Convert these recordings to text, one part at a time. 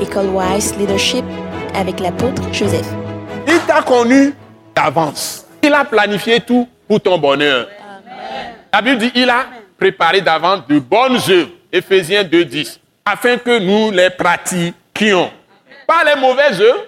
École Wise Leadership avec l'apôtre Joseph. Il t'a connu d'avance. Il a planifié tout pour ton bonheur. La Bible dit il a préparé d'avance de bonnes œuvres. Éphésiens 2.10. Afin que nous les pratiquions. Pas les mauvaises œuvres.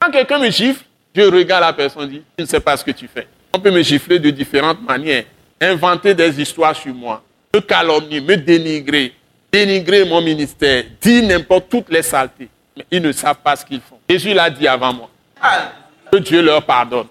Quand quelqu'un me gifle, je regarde la personne et dis, je ne sais pas ce que tu fais. On peut me gifler de différentes manières. Inventer des histoires sur moi. Me calomnier, me dénigrer. Dénigrer mon ministère. Dire n'importe toutes les saletés. Mais ils ne savent pas ce qu'ils font. Jésus l'a dit avant moi. Que Dieu leur pardonne.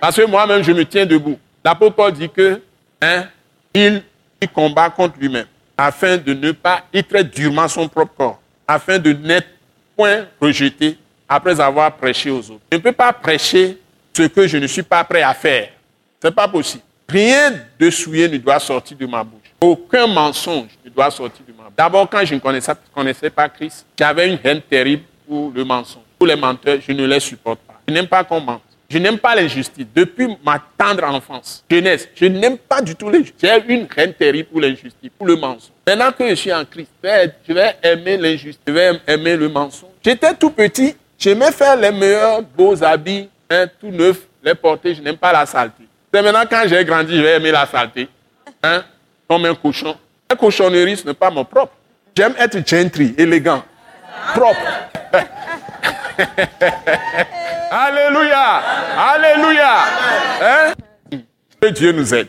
Parce que moi-même, je me tiens debout. L'apôtre Paul dit que hein, il, il combat contre lui-même afin de ne pas, il traite durement son propre corps, afin de n'être point rejeté après avoir prêché aux autres. Je ne peux pas prêcher ce que je ne suis pas prêt à faire. Ce n'est pas possible. Rien de souillé ne doit sortir de ma bouche. Aucun mensonge ne doit sortir de ma bouche. D'abord, quand je ne connaissais, connaissais pas Christ, j'avais une haine terrible pour le mensonge. Pour les menteurs, je ne les supporte pas. Je n'aime pas qu'on mente. Je n'aime pas l'injustice. Depuis ma tendre enfance, jeunesse, je n'aime pas du tout l'injustice. J'ai une haine terrible pour l'injustice, pour le mensonge. Maintenant que je suis en Christ, je vais aimer l'injustice, je vais aimer le mensonge. J'étais tout petit, j'aimais faire les meilleurs beaux habits, hein, tout neufs, les porter, je n'aime pas la saleté. C'est maintenant quand j'ai grandi, je vais aimer la saleté, hein, comme un cochon. La cochonnerie, ce n'est pas mon propre. J'aime être gentry, élégant, propre. Alléluia. Alléluia. Hein? Que Dieu nous aide.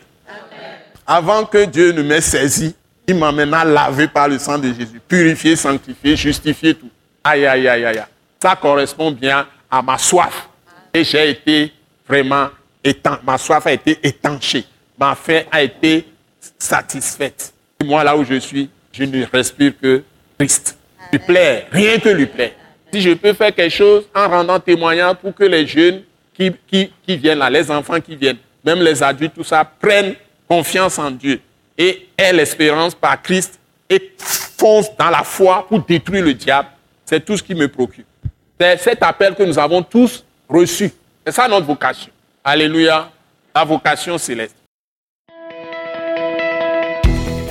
Avant que Dieu ne m'ait saisi, il maintenant lavé par le sang de Jésus, purifié, sanctifié, justifié, tout. Aïe, aïe, aïe, aïe. Ça correspond bien à ma soif. Et j'ai été vraiment étanche. Ma soif a été étanchée. Ma faim a été satisfaite. Moi, là où je suis, je ne respire que Christ. Lui plaît, rien que lui plaît si je peux faire quelque chose en rendant témoignage pour que les jeunes qui, qui, qui, viennent là, les enfants qui viennent, même les adultes, tout ça, prennent confiance en Dieu et aient l'espérance par Christ et foncent dans la foi pour détruire le diable, c'est tout ce qui me préoccupe. C'est cet appel que nous avons tous reçu. C'est ça notre vocation. Alléluia. La vocation céleste.